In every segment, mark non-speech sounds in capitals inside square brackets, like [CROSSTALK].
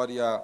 história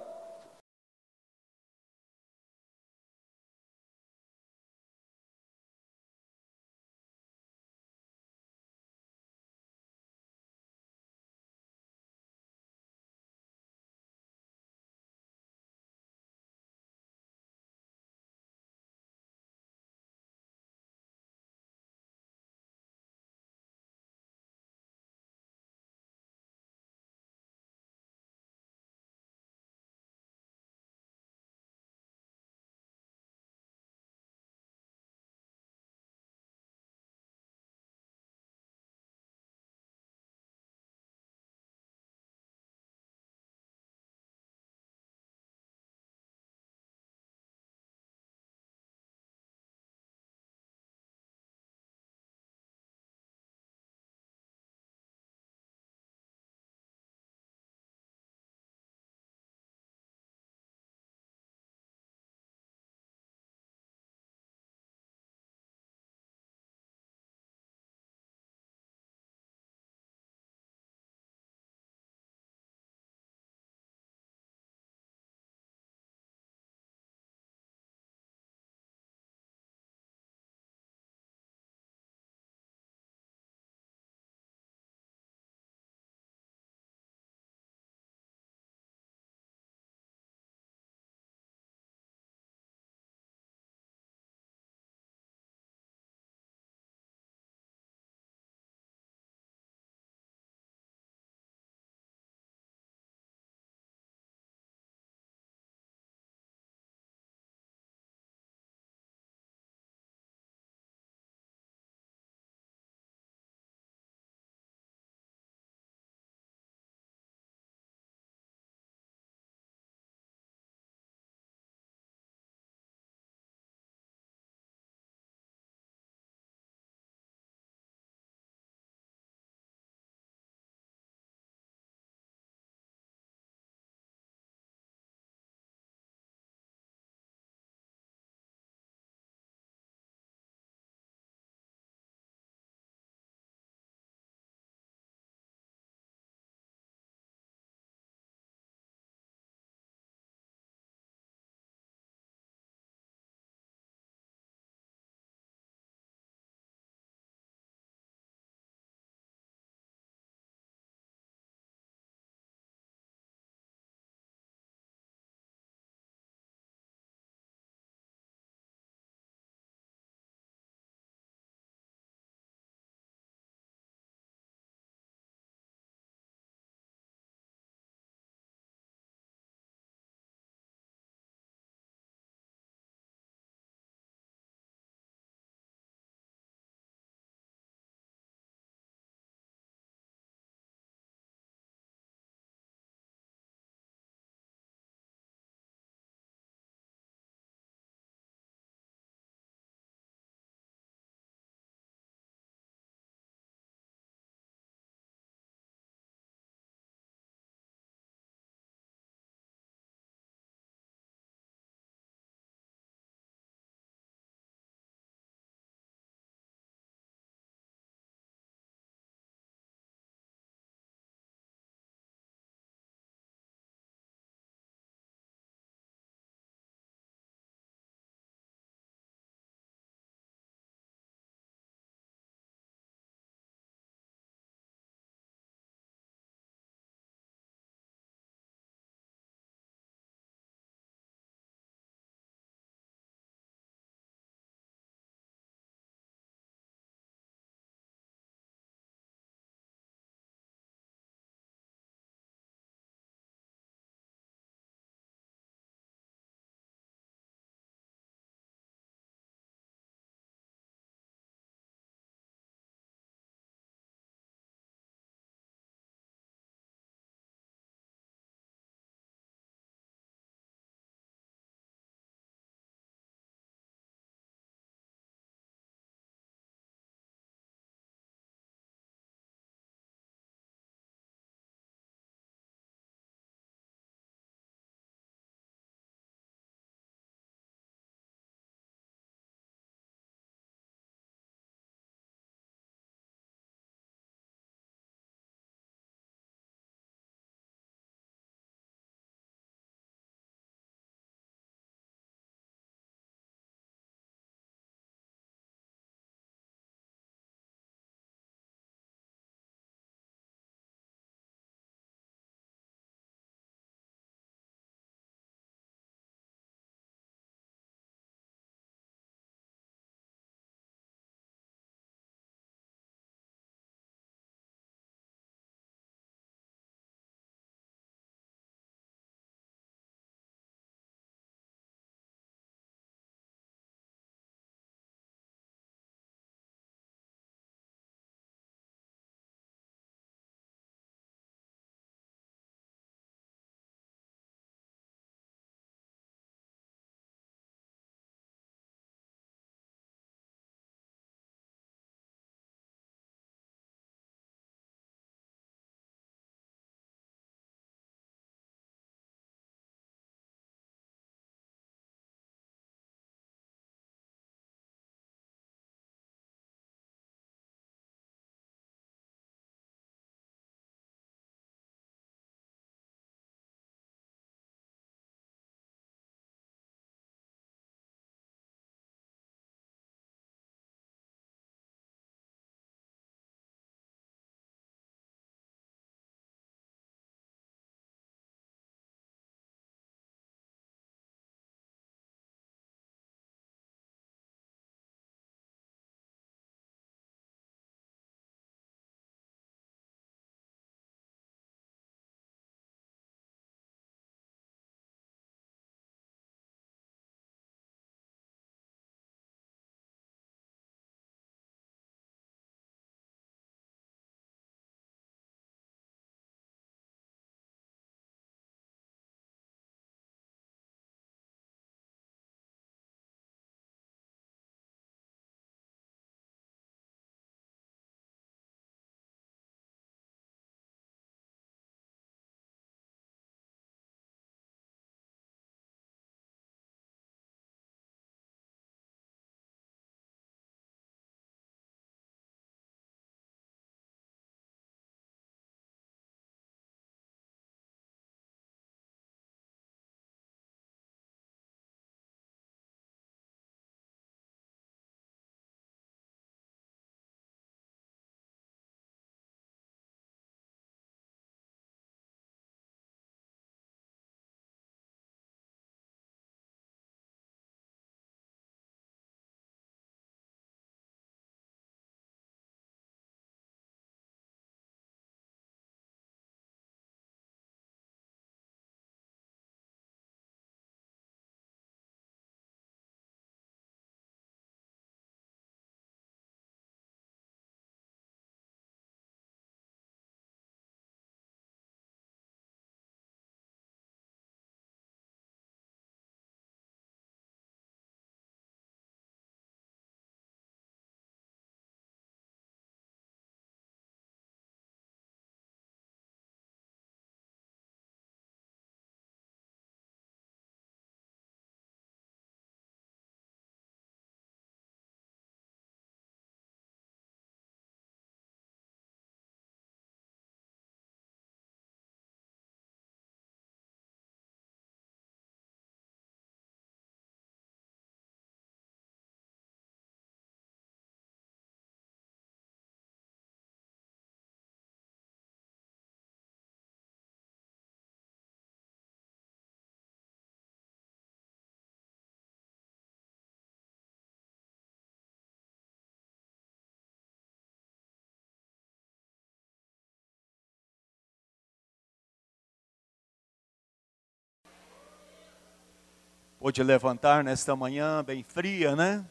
Pôde levantar nesta manhã bem fria, né?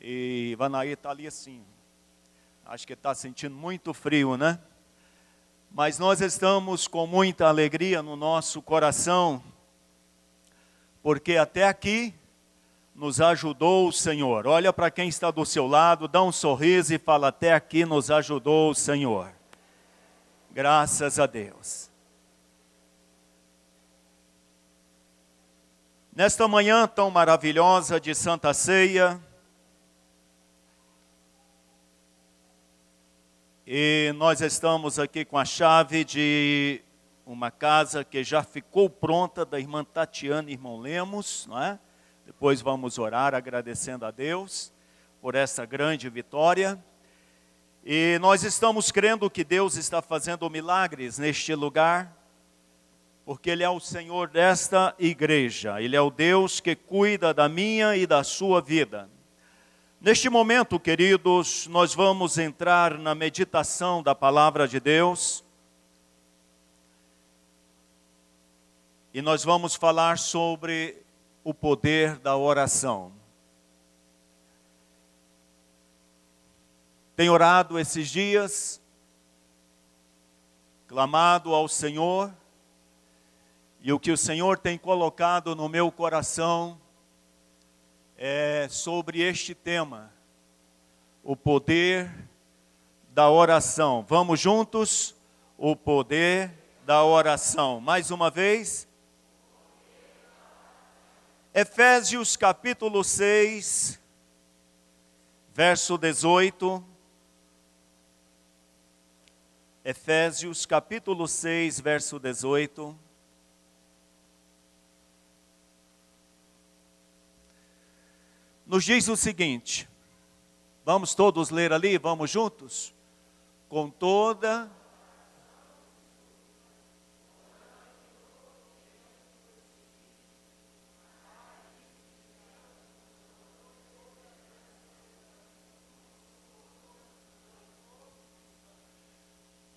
E Vanaí está ali assim. Acho que está sentindo muito frio, né? Mas nós estamos com muita alegria no nosso coração, porque até aqui nos ajudou o Senhor. Olha para quem está do seu lado, dá um sorriso e fala: Até aqui nos ajudou o Senhor. Graças a Deus. Nesta manhã tão maravilhosa de Santa Ceia, e nós estamos aqui com a chave de uma casa que já ficou pronta da irmã Tatiana e irmão Lemos, não é? Depois vamos orar agradecendo a Deus por essa grande vitória. E nós estamos crendo que Deus está fazendo milagres neste lugar porque Ele é o Senhor desta igreja, Ele é o Deus que cuida da minha e da sua vida. Neste momento, queridos, nós vamos entrar na meditação da palavra de Deus. E nós vamos falar sobre o poder da oração. Tenho orado esses dias, clamado ao Senhor, e o que o Senhor tem colocado no meu coração é sobre este tema, o poder da oração. Vamos juntos? O poder da oração. Mais uma vez. Efésios capítulo 6, verso 18. Efésios capítulo 6, verso 18. Nos diz o seguinte: vamos todos ler ali, vamos juntos? Com toda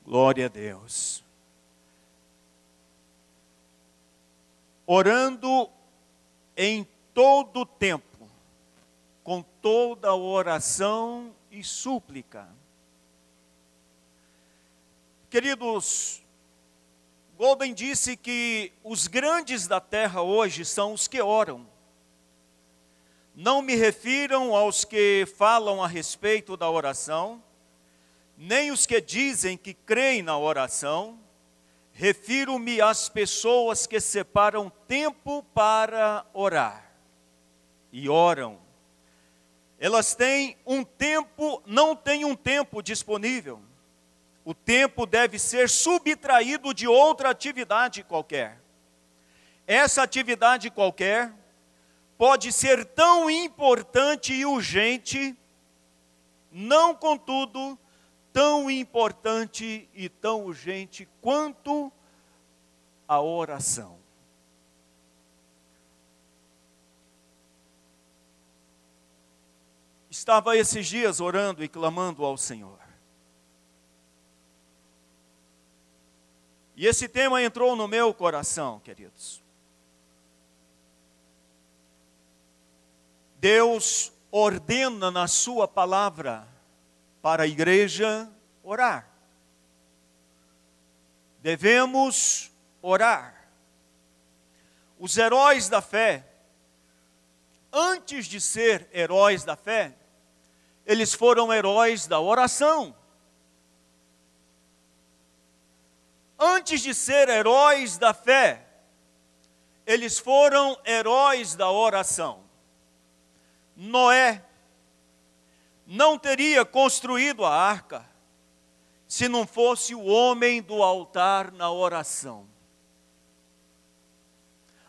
Glória a Deus. Orando em todo tempo com toda oração e súplica. Queridos, Golden disse que os grandes da terra hoje são os que oram. Não me refiram aos que falam a respeito da oração, nem os que dizem que creem na oração, refiro-me às pessoas que separam tempo para orar e oram elas têm um tempo, não têm um tempo disponível. O tempo deve ser subtraído de outra atividade qualquer. Essa atividade qualquer pode ser tão importante e urgente, não contudo tão importante e tão urgente quanto a oração. Estava esses dias orando e clamando ao Senhor. E esse tema entrou no meu coração, queridos. Deus ordena na Sua palavra para a igreja orar. Devemos orar. Os heróis da fé, antes de ser heróis da fé, eles foram heróis da oração. Antes de ser heróis da fé, eles foram heróis da oração. Noé não teria construído a arca se não fosse o homem do altar na oração.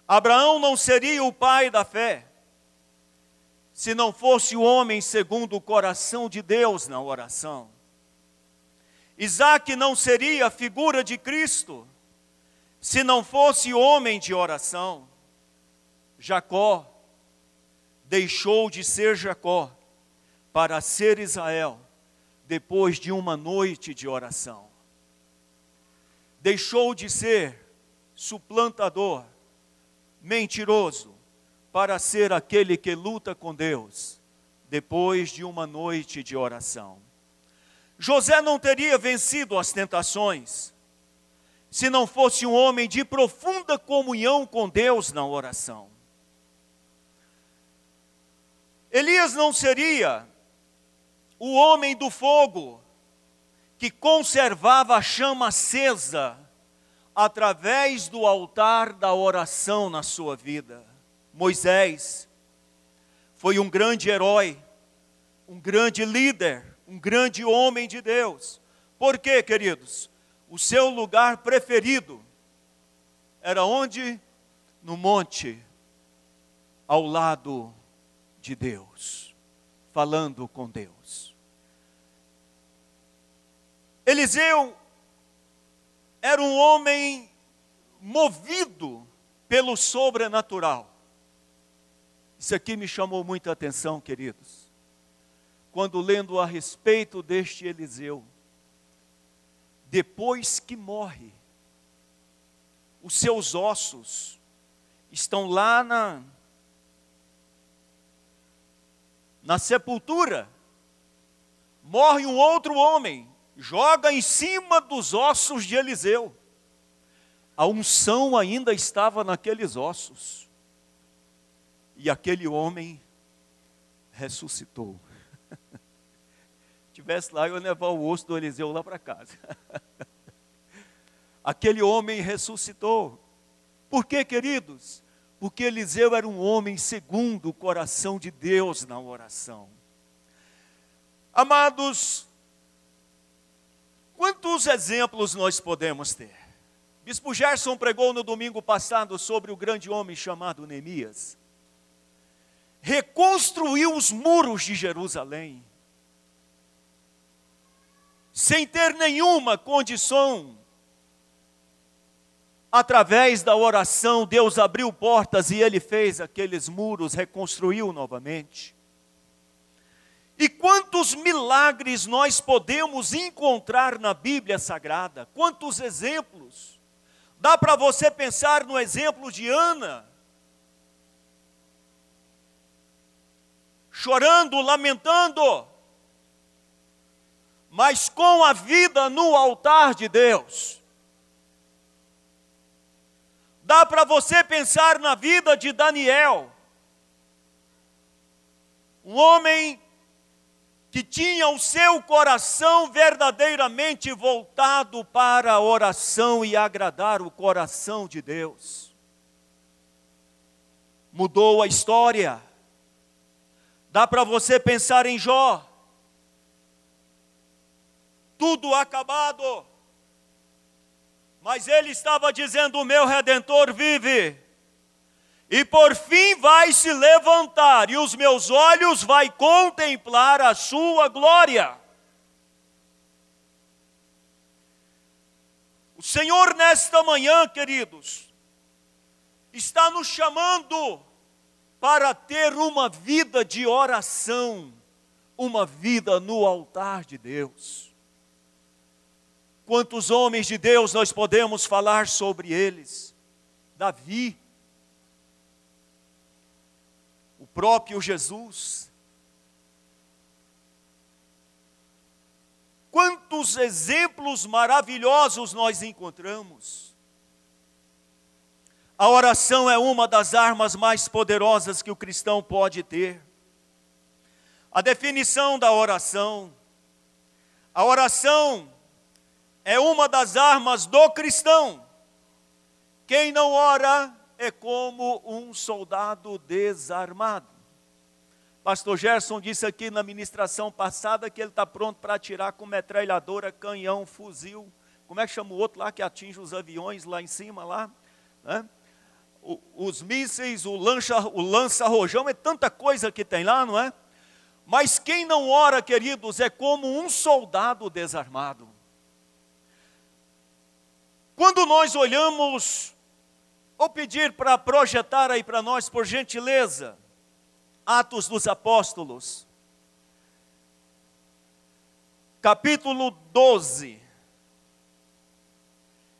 Abraão não seria o pai da fé se não fosse o homem segundo o coração de Deus na oração. Isaac não seria a figura de Cristo se não fosse homem de oração. Jacó deixou de ser Jacó para ser Israel depois de uma noite de oração. Deixou de ser suplantador, mentiroso, para ser aquele que luta com Deus depois de uma noite de oração. José não teria vencido as tentações se não fosse um homem de profunda comunhão com Deus na oração. Elias não seria o homem do fogo que conservava a chama acesa através do altar da oração na sua vida. Moisés foi um grande herói, um grande líder, um grande homem de Deus. Por quê, queridos? O seu lugar preferido era onde? No monte, ao lado de Deus, falando com Deus. Eliseu era um homem movido pelo sobrenatural. Isso aqui me chamou muita atenção, queridos. Quando lendo a respeito deste Eliseu, depois que morre, os seus ossos estão lá na na sepultura. Morre um outro homem, joga em cima dos ossos de Eliseu. A unção ainda estava naqueles ossos. E aquele homem ressuscitou. [LAUGHS] Tivesse lá, eu ia levar o osso do Eliseu lá para casa. [LAUGHS] aquele homem ressuscitou. Por quê, queridos? Porque Eliseu era um homem segundo o coração de Deus na oração. Amados, quantos exemplos nós podemos ter? Bispo Gerson pregou no domingo passado sobre o grande homem chamado Neemias. Reconstruiu os muros de Jerusalém, sem ter nenhuma condição através da oração, Deus abriu portas e ele fez aqueles muros, reconstruiu novamente. E quantos milagres nós podemos encontrar na Bíblia Sagrada? Quantos exemplos? Dá para você pensar no exemplo de Ana, chorando, lamentando, mas com a vida no altar de Deus. Dá para você pensar na vida de Daniel, um homem que tinha o seu coração verdadeiramente voltado para a oração e agradar o coração de Deus. Mudou a história. Dá para você pensar em Jó. Tudo acabado mas ele estava dizendo: O meu redentor vive. E por fim vai se levantar, e os meus olhos vai contemplar a sua glória. O Senhor, nesta manhã, queridos, está nos chamando para ter uma vida de oração, uma vida no altar de Deus. Quantos homens de Deus nós podemos falar sobre eles? Davi, o próprio Jesus. Quantos exemplos maravilhosos nós encontramos. A oração é uma das armas mais poderosas que o cristão pode ter. A definição da oração. A oração é uma das armas do cristão. Quem não ora é como um soldado desarmado. Pastor Gerson disse aqui na ministração passada que ele está pronto para atirar com metralhadora, canhão, fuzil. Como é que chama o outro lá que atinge os aviões lá em cima lá? Né? Os mísseis, o lança, o lança-rojão, é tanta coisa que tem lá, não é? Mas quem não ora, queridos, é como um soldado desarmado. Quando nós olhamos, vou pedir para projetar aí para nós, por gentileza, Atos dos Apóstolos, capítulo 12.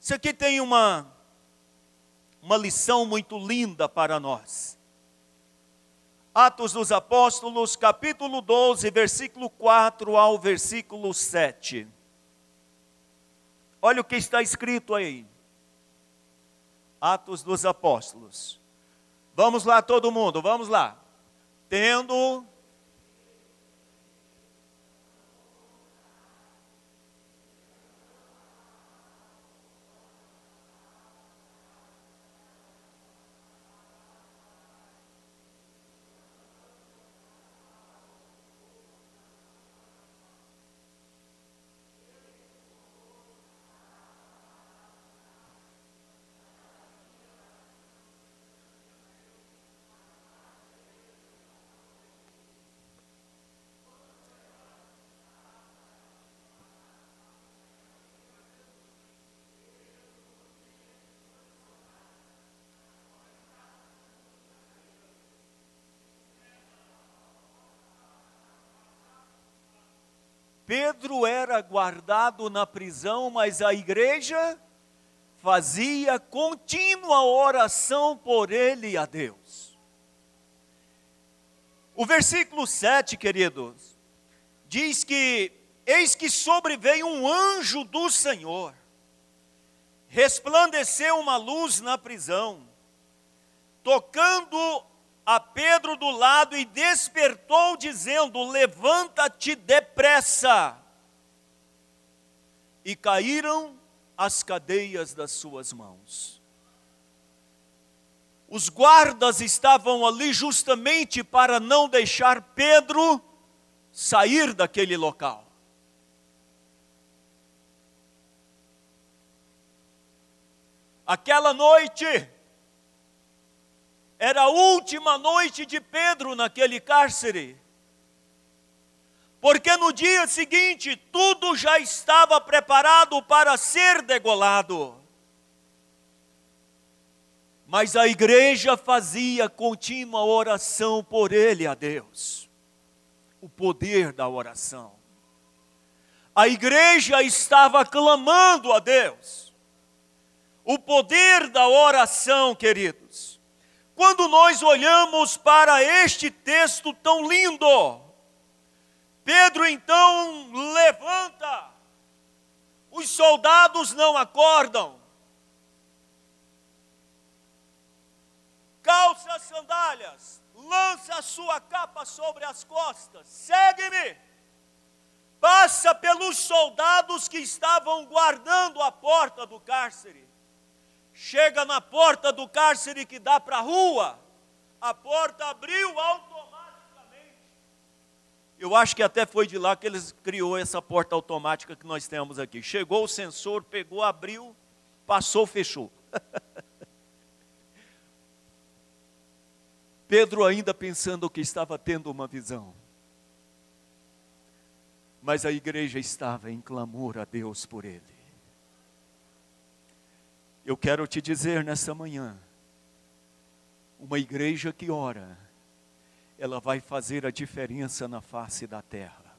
Isso aqui tem uma, uma lição muito linda para nós. Atos dos Apóstolos, capítulo 12, versículo 4 ao versículo 7. Olha o que está escrito aí. Atos dos Apóstolos. Vamos lá, todo mundo, vamos lá. Tendo Pedro era guardado na prisão, mas a igreja fazia contínua oração por ele a Deus. O versículo 7, queridos, diz que: Eis que sobreveio um anjo do Senhor, resplandeceu uma luz na prisão, tocando a Pedro do lado e despertou, dizendo: Levanta-te depressa. E caíram as cadeias das suas mãos. Os guardas estavam ali justamente para não deixar Pedro sair daquele local. Aquela noite, era a última noite de Pedro naquele cárcere. Porque no dia seguinte tudo já estava preparado para ser degolado. Mas a igreja fazia contínua oração por ele a Deus. O poder da oração. A igreja estava clamando a Deus. O poder da oração, queridos quando nós olhamos para este texto tão lindo, Pedro então levanta, os soldados não acordam, calça as sandálias, lança a sua capa sobre as costas, segue-me, passa pelos soldados que estavam guardando a porta do cárcere. Chega na porta do cárcere que dá para a rua, a porta abriu automaticamente. Eu acho que até foi de lá que eles criou essa porta automática que nós temos aqui. Chegou o sensor, pegou, abriu, passou, fechou. [LAUGHS] Pedro ainda pensando que estava tendo uma visão. Mas a igreja estava em clamor a Deus por ele. Eu quero te dizer nessa manhã, uma igreja que ora, ela vai fazer a diferença na face da terra.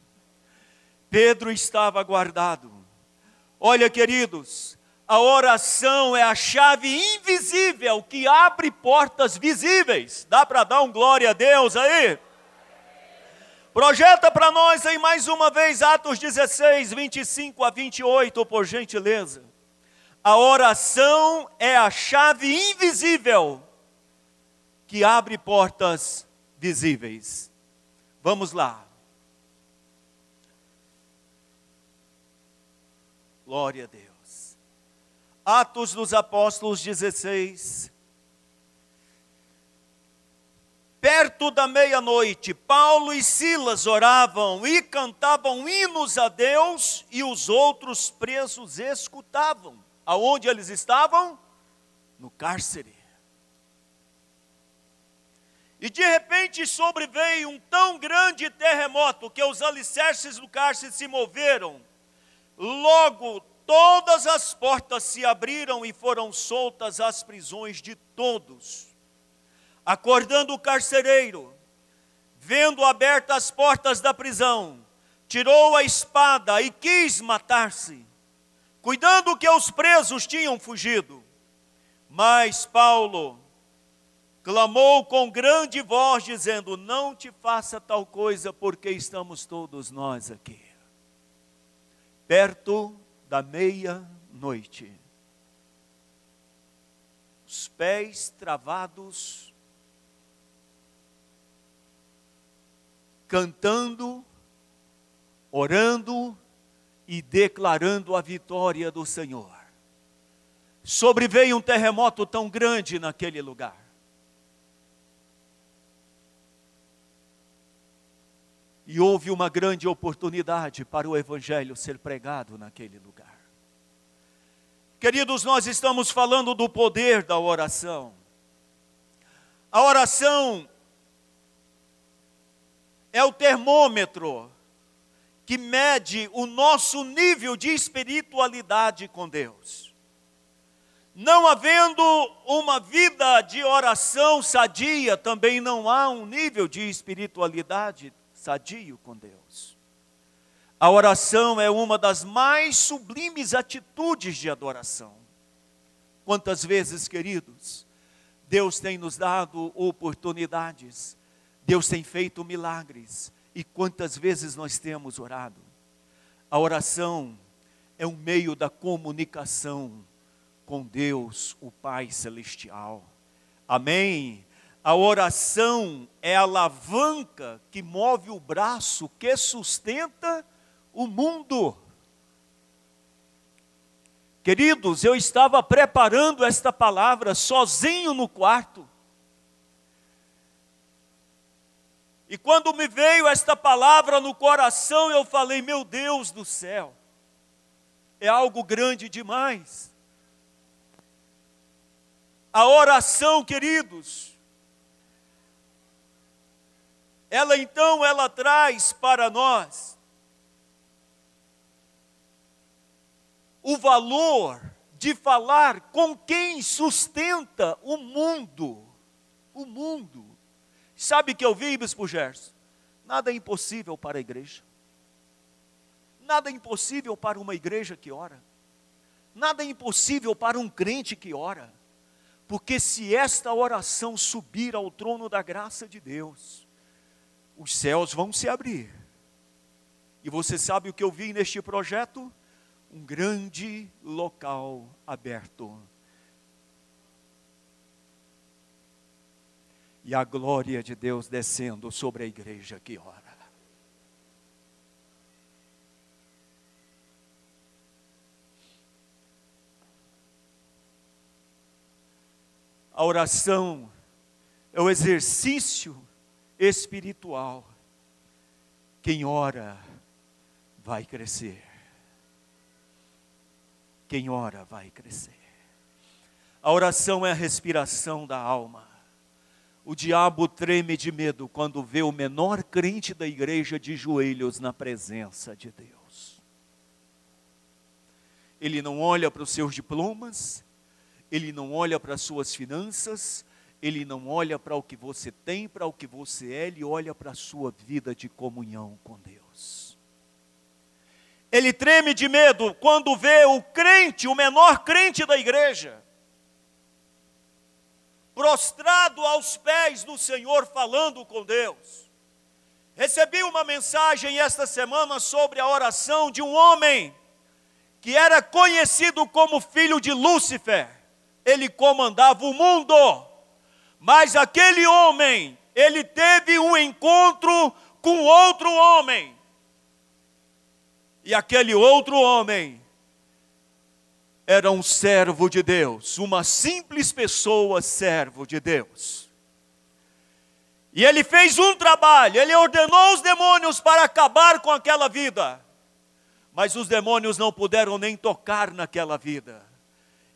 Pedro estava guardado. Olha, queridos, a oração é a chave invisível que abre portas visíveis. Dá para dar um glória a Deus aí? Projeta para nós aí mais uma vez Atos 16, 25 a 28, por gentileza. A oração é a chave invisível que abre portas visíveis. Vamos lá. Glória a Deus. Atos dos Apóstolos 16. Perto da meia-noite, Paulo e Silas oravam e cantavam hinos a Deus, e os outros presos escutavam. Aonde eles estavam? No cárcere. E de repente sobreveio um tão grande terremoto que os alicerces do cárcere se moveram. Logo, todas as portas se abriram e foram soltas as prisões de todos. Acordando o carcereiro, vendo abertas as portas da prisão, tirou a espada e quis matar-se cuidando que os presos tinham fugido. Mas Paulo clamou com grande voz, dizendo: Não te faça tal coisa, porque estamos todos nós aqui. Perto da meia-noite, os pés travados, cantando, orando e declarando a vitória do Senhor. Sobreveio um terremoto tão grande naquele lugar. E houve uma grande oportunidade para o Evangelho ser pregado naquele lugar. Queridos, nós estamos falando do poder da oração. A oração é o termômetro que mede o nosso nível de espiritualidade com Deus. Não havendo uma vida de oração sadia, também não há um nível de espiritualidade sadio com Deus. A oração é uma das mais sublimes atitudes de adoração. Quantas vezes, queridos, Deus tem nos dado oportunidades Deus tem feito milagres. E quantas vezes nós temos orado? A oração é um meio da comunicação com Deus, o Pai Celestial. Amém? A oração é a alavanca que move o braço que sustenta o mundo. Queridos, eu estava preparando esta palavra sozinho no quarto. E quando me veio esta palavra no coração, eu falei: Meu Deus do céu, é algo grande demais. A oração, queridos, ela então ela traz para nós o valor de falar com quem sustenta o mundo, o mundo. Sabe que eu vi, Bispo Gerson? Nada é impossível para a igreja. Nada é impossível para uma igreja que ora. Nada é impossível para um crente que ora. Porque se esta oração subir ao trono da graça de Deus, os céus vão se abrir. E você sabe o que eu vi neste projeto? Um grande local aberto e a glória de Deus descendo sobre a igreja que ora. A oração é o exercício espiritual. Quem ora vai crescer. Quem ora vai crescer. A oração é a respiração da alma. O diabo treme de medo quando vê o menor crente da igreja de joelhos na presença de Deus. Ele não olha para os seus diplomas, ele não olha para as suas finanças, ele não olha para o que você tem, para o que você é, ele olha para a sua vida de comunhão com Deus. Ele treme de medo quando vê o crente, o menor crente da igreja, prostrado aos pés do Senhor, falando com Deus. Recebi uma mensagem esta semana sobre a oração de um homem que era conhecido como filho de Lúcifer. Ele comandava o mundo, mas aquele homem, ele teve um encontro com outro homem. E aquele outro homem era um servo de Deus, uma simples pessoa, servo de Deus. E ele fez um trabalho, ele ordenou os demônios para acabar com aquela vida, mas os demônios não puderam nem tocar naquela vida.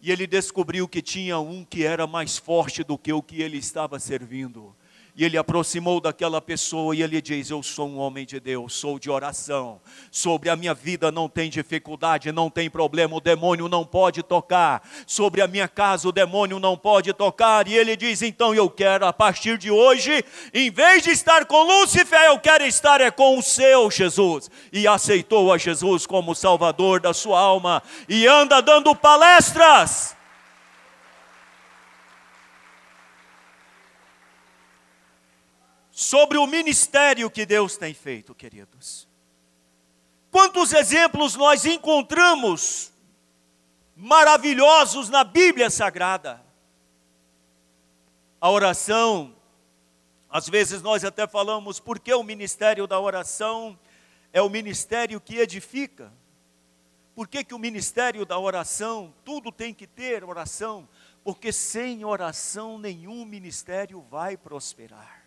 E ele descobriu que tinha um que era mais forte do que o que ele estava servindo. E ele aproximou daquela pessoa e ele diz: Eu sou um homem de Deus, sou de oração. Sobre a minha vida não tem dificuldade, não tem problema, o demônio não pode tocar. Sobre a minha casa o demônio não pode tocar. E ele diz: Então eu quero, a partir de hoje, em vez de estar com Lúcifer, eu quero estar é com o seu Jesus. E aceitou a Jesus como Salvador da sua alma e anda dando palestras sobre o ministério que Deus tem feito, queridos. Quantos exemplos nós encontramos maravilhosos na Bíblia Sagrada? A oração, às vezes nós até falamos, porque o ministério da oração é o ministério que edifica. Por que, que o ministério da oração, tudo tem que ter oração? Porque sem oração nenhum ministério vai prosperar.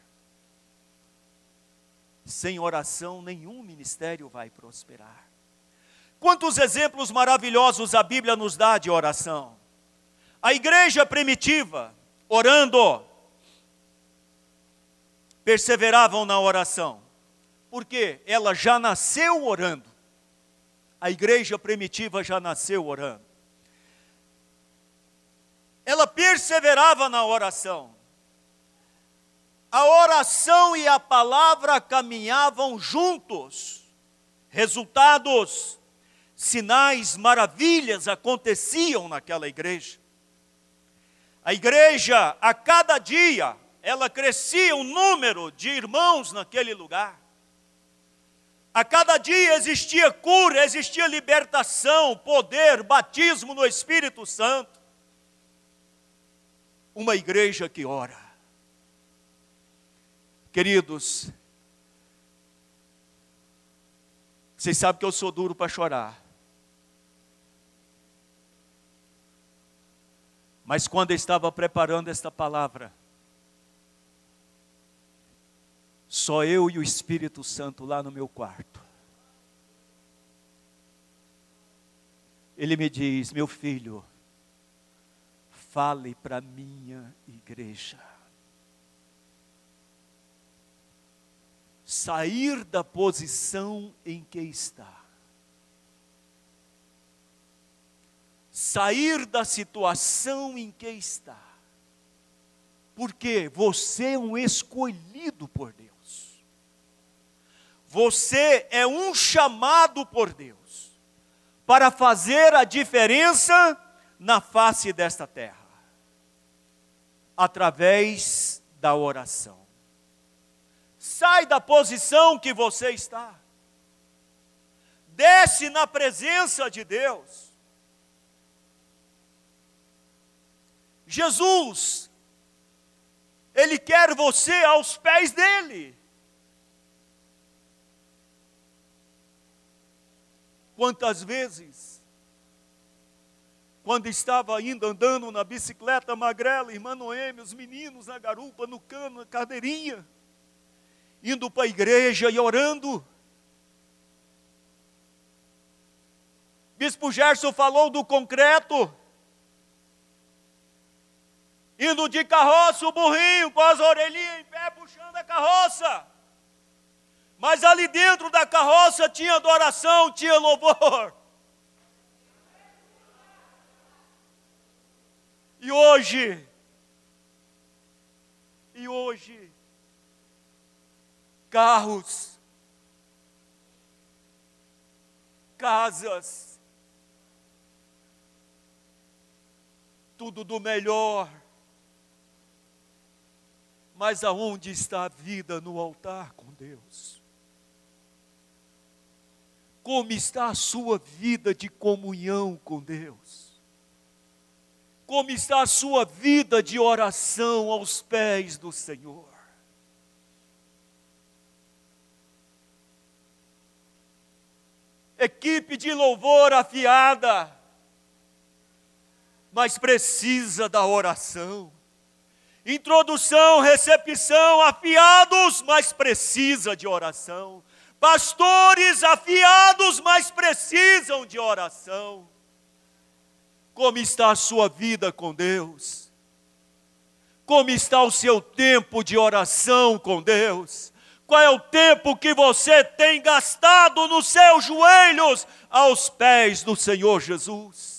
Sem oração, nenhum ministério vai prosperar. Quantos exemplos maravilhosos a Bíblia nos dá de oração? A igreja primitiva, orando, perseveravam na oração, porque ela já nasceu orando. A igreja primitiva já nasceu orando. Ela perseverava na oração a oração e a palavra caminhavam juntos. Resultados, sinais, maravilhas aconteciam naquela igreja. A igreja, a cada dia, ela crescia o um número de irmãos naquele lugar. A cada dia existia cura, existia libertação, poder, batismo no Espírito Santo. Uma igreja que ora. Queridos, vocês sabem que eu sou duro para chorar. Mas quando eu estava preparando esta palavra, só eu e o Espírito Santo lá no meu quarto. Ele me diz: Meu filho, fale para minha igreja. Sair da posição em que está. Sair da situação em que está. Porque você é um escolhido por Deus. Você é um chamado por Deus para fazer a diferença na face desta terra através da oração. Sai da posição que você está. Desce na presença de Deus. Jesus, Ele quer você aos pés dEle. Quantas vezes, quando estava ainda andando na bicicleta magrela, irmã Noemi, os meninos na garupa, no cano, na cadeirinha, indo para a igreja e orando. Bispo Gerson falou do concreto. Indo de carroça, o burrinho com as orelhinhas em pé, puxando a carroça. Mas ali dentro da carroça tinha adoração, tinha louvor. E hoje, e hoje, carros, casas, tudo do melhor. Mas aonde está a vida no altar com Deus? Como está a sua vida de comunhão com Deus? Como está a sua vida de oração aos pés do Senhor? Equipe de louvor afiada, mas precisa da oração. Introdução, recepção, afiados, mas precisa de oração. Pastores afiados, mas precisam de oração. Como está a sua vida com Deus? Como está o seu tempo de oração com Deus? Qual é o tempo que você tem gastado nos seus joelhos aos pés do Senhor Jesus?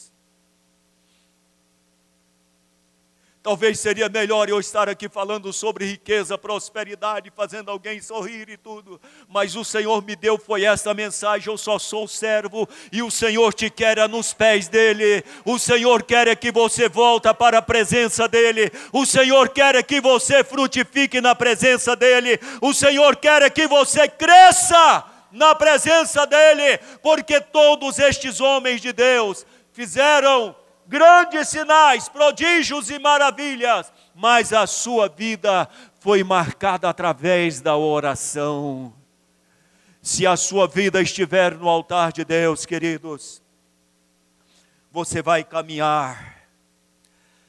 Talvez seria melhor eu estar aqui falando sobre riqueza, prosperidade, fazendo alguém sorrir e tudo, mas o Senhor me deu foi essa mensagem, eu só sou servo e o Senhor te quer nos pés dele. O Senhor quer é que você volta para a presença dele. O Senhor quer é que você frutifique na presença dele. O Senhor quer é que você cresça na presença dele, porque todos estes homens de Deus fizeram grandes sinais, prodígios e maravilhas, mas a sua vida foi marcada através da oração. Se a sua vida estiver no altar de Deus, queridos, você vai caminhar.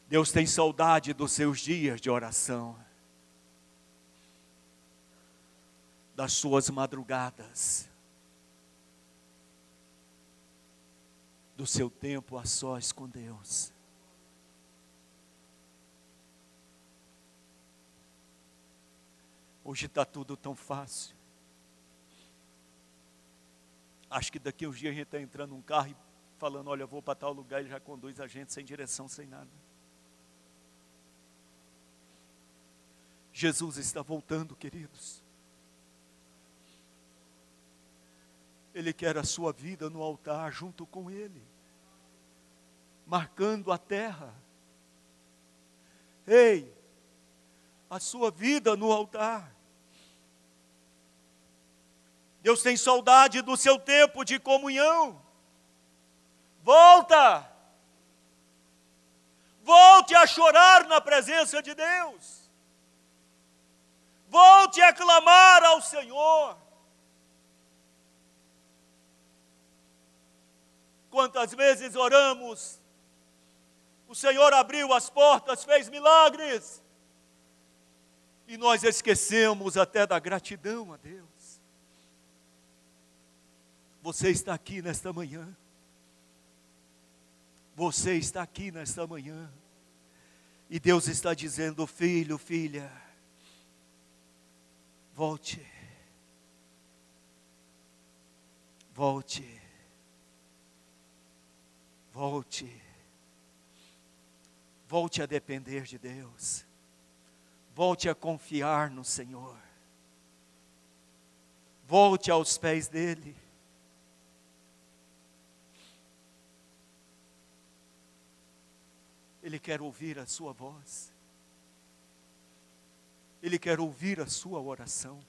Deus tem saudade dos seus dias de oração, das suas madrugadas. Do seu tempo a sós com Deus. Hoje está tudo tão fácil. Acho que daqui uns dias a gente está entrando num carro e falando, olha, vou para tal lugar, ele já conduz a gente sem direção, sem nada. Jesus está voltando, queridos. Ele quer a sua vida no altar junto com Ele, marcando a terra. Ei, a sua vida no altar. Deus tem saudade do seu tempo de comunhão. Volta! Volte a chorar na presença de Deus. Volte a clamar ao Senhor. Quantas vezes oramos, o Senhor abriu as portas, fez milagres, e nós esquecemos até da gratidão a Deus. Você está aqui nesta manhã. Você está aqui nesta manhã. E Deus está dizendo: filho, filha, volte. Volte. Volte. Volte a depender de Deus. Volte a confiar no Senhor. Volte aos pés dEle. Ele quer ouvir a sua voz. Ele quer ouvir a sua oração.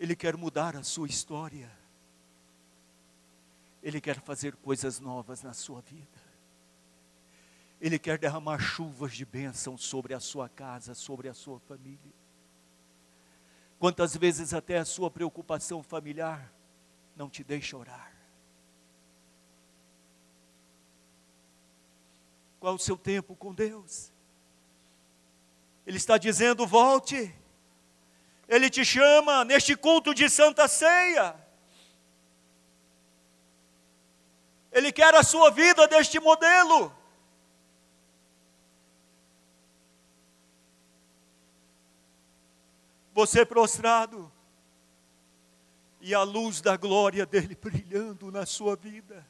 Ele quer mudar a sua história. Ele quer fazer coisas novas na sua vida. Ele quer derramar chuvas de bênção sobre a sua casa, sobre a sua família. Quantas vezes até a sua preocupação familiar não te deixa orar? Qual o seu tempo com Deus? Ele está dizendo: volte. Ele te chama neste culto de Santa Ceia. Ele quer a sua vida deste modelo. Você prostrado e a luz da glória dele brilhando na sua vida.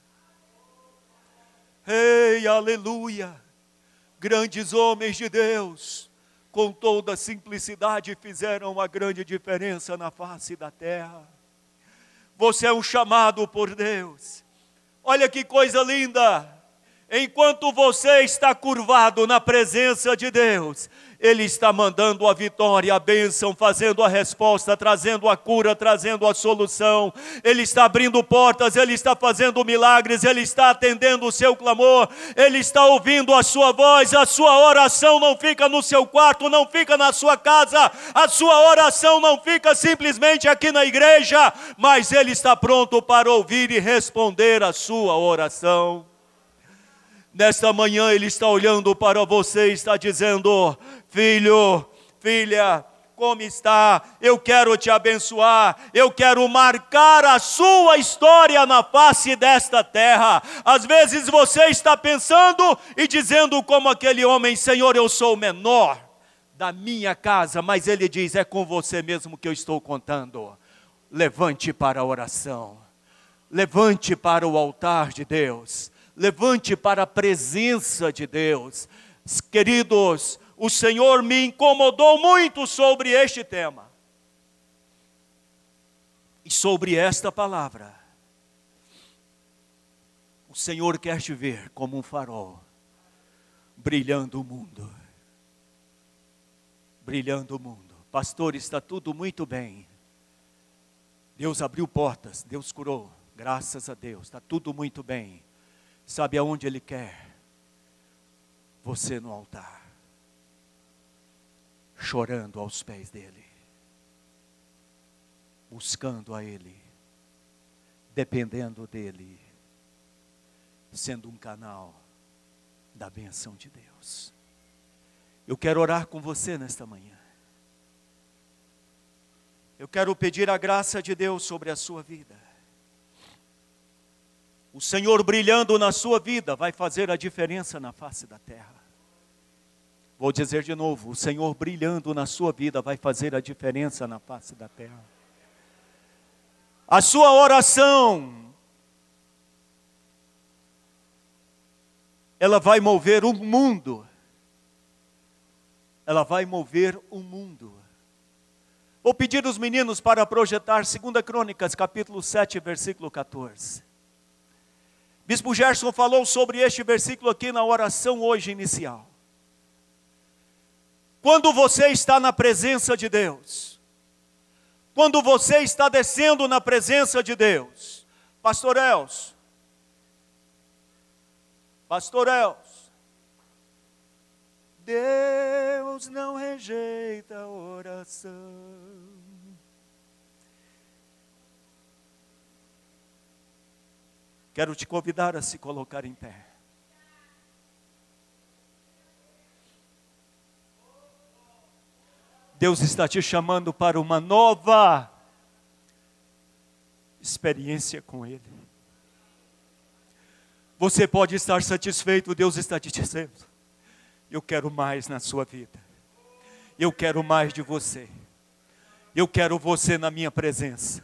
Ei, aleluia! Grandes homens de Deus, com toda simplicidade, fizeram uma grande diferença na face da terra. Você é um chamado por Deus Olha que coisa linda! Enquanto você está curvado na presença de Deus, ele está mandando a vitória, a bênção, fazendo a resposta, trazendo a cura, trazendo a solução. Ele está abrindo portas, Ele está fazendo milagres, Ele está atendendo o seu clamor, Ele está ouvindo a sua voz. A sua oração não fica no seu quarto, não fica na sua casa, a sua oração não fica simplesmente aqui na igreja, mas Ele está pronto para ouvir e responder a sua oração. Nesta manhã Ele está olhando para você e está dizendo: Filho, filha, como está? Eu quero te abençoar, eu quero marcar a sua história na face desta terra. Às vezes você está pensando e dizendo, como aquele homem: Senhor, eu sou o menor da minha casa, mas ele diz: É com você mesmo que eu estou contando. Levante para a oração, levante para o altar de Deus levante para a presença de Deus. Queridos, o Senhor me incomodou muito sobre este tema e sobre esta palavra. O Senhor quer te ver como um farol, brilhando o mundo. Brilhando o mundo. Pastor, está tudo muito bem. Deus abriu portas, Deus curou, graças a Deus, está tudo muito bem. Sabe aonde Ele quer? Você no altar, chorando aos pés dEle, buscando a Ele, dependendo dEle sendo um canal da benção de Deus. Eu quero orar com você nesta manhã. Eu quero pedir a graça de Deus sobre a sua vida. O Senhor brilhando na sua vida vai fazer a diferença na face da terra. Vou dizer de novo: o Senhor brilhando na sua vida vai fazer a diferença na face da terra. A sua oração ela vai mover o mundo. Ela vai mover o mundo. Vou pedir os meninos para projetar 2 Crônicas, capítulo 7, versículo 14. Bispo Gerson falou sobre este versículo aqui na oração hoje inicial. Quando você está na presença de Deus, quando você está descendo na presença de Deus, Pastor Elcio, Pastor Els, Deus não rejeita a oração. Quero te convidar a se colocar em pé. Deus está te chamando para uma nova experiência com Ele. Você pode estar satisfeito, Deus está te dizendo: Eu quero mais na sua vida, eu quero mais de você, eu quero você na minha presença,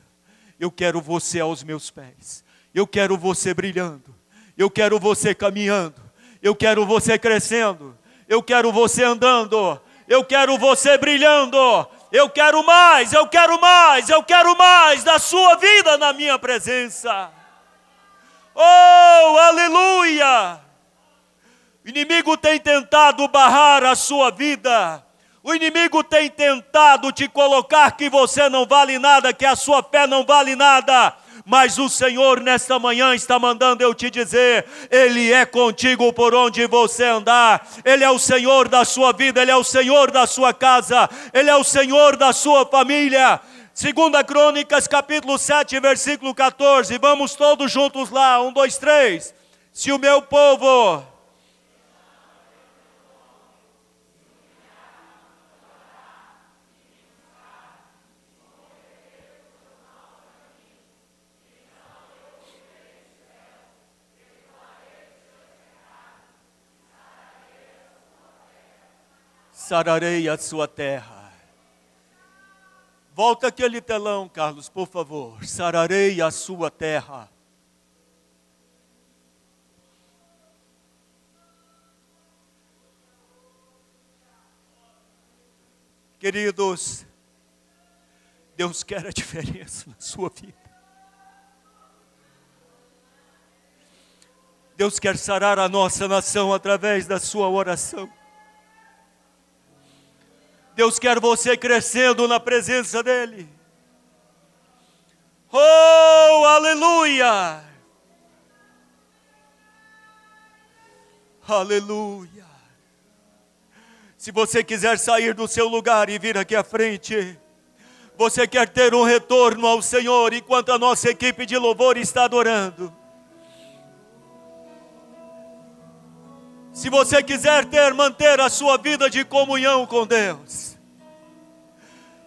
eu quero você aos meus pés, eu quero você brilhando, eu quero você caminhando, eu quero você crescendo, eu quero você andando, eu quero você brilhando, eu quero mais, eu quero mais, eu quero mais da sua vida na minha presença. Oh, aleluia! O inimigo tem tentado barrar a sua vida. O inimigo tem tentado te colocar que você não vale nada, que a sua fé não vale nada. Mas o Senhor nesta manhã está mandando eu te dizer: Ele é contigo por onde você andar, Ele é o Senhor da sua vida, Ele é o Senhor da sua casa, Ele é o Senhor da sua família. Segunda Crônicas, capítulo 7, versículo 14. Vamos todos juntos lá. Um, dois, três. Se o meu povo. Sararei a sua terra Volta aquele telão, Carlos, por favor. Sararei a sua terra. Queridos, Deus quer a diferença na sua vida. Deus quer sarar a nossa nação através da sua oração. Deus quer você crescendo na presença dEle. Oh, aleluia! Aleluia! Se você quiser sair do seu lugar e vir aqui à frente, você quer ter um retorno ao Senhor enquanto a nossa equipe de louvor está adorando. Se você quiser ter, manter a sua vida de comunhão com Deus.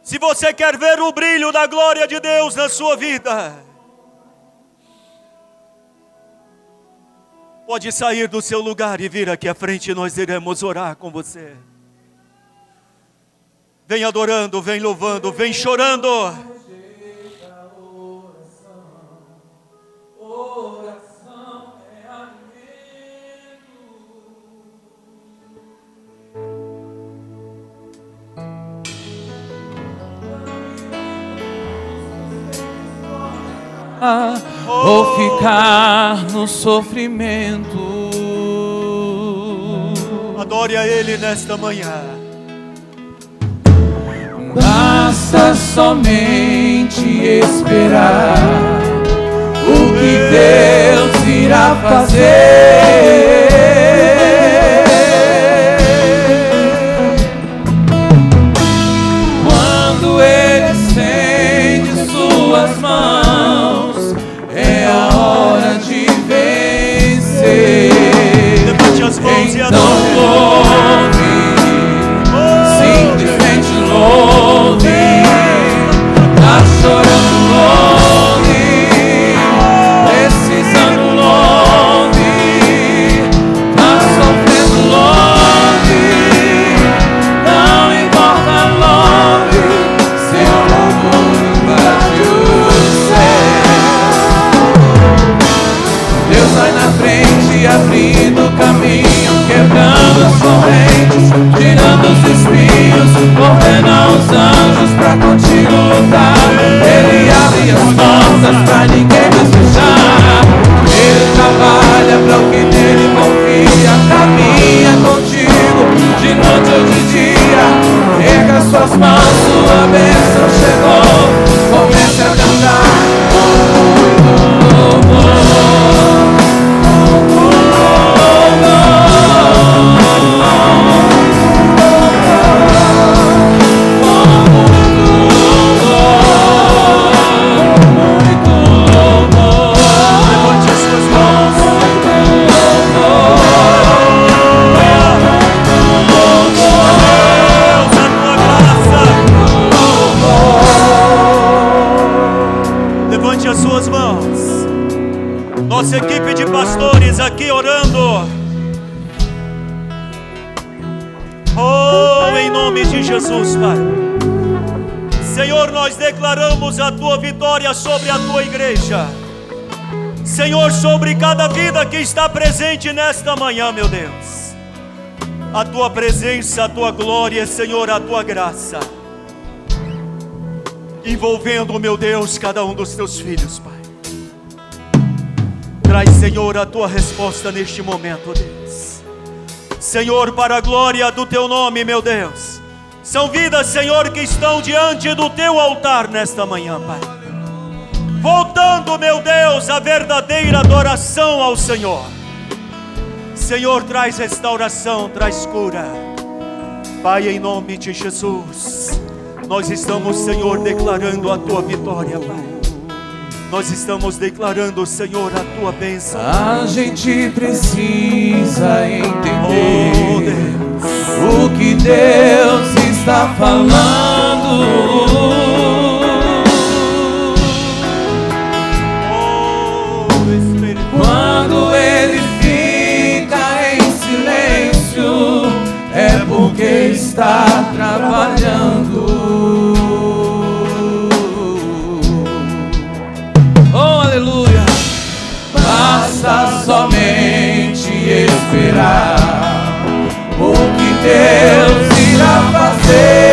Se você quer ver o brilho da glória de Deus na sua vida. Pode sair do seu lugar e vir aqui à frente, nós iremos orar com você. Vem adorando, vem louvando, vem chorando. Ou ficar no sofrimento. Adore a Ele nesta manhã. Basta somente esperar o que Deus irá fazer. Declaramos a tua vitória sobre a tua igreja. Senhor, sobre cada vida que está presente nesta manhã, meu Deus. A tua presença, a tua glória, Senhor, a tua graça. Envolvendo, meu Deus, cada um dos teus filhos, Pai. Traz, Senhor, a tua resposta neste momento, Deus. Senhor, para a glória do teu nome, meu Deus. São vidas, Senhor, que estão diante do teu altar nesta manhã, Pai. Voltando, meu Deus, a verdadeira adoração ao Senhor. Senhor, traz restauração, traz cura. Pai, em nome de Jesus, nós estamos, Senhor, declarando a tua vitória, Pai. Nós estamos declarando, Senhor, a tua bênção. A gente precisa Oh, entender Deus. o que Deus está falando. Quando ele fica em silêncio, é porque está trabalhando. Oh, aleluia! Basta somente esperar o que Deus sei.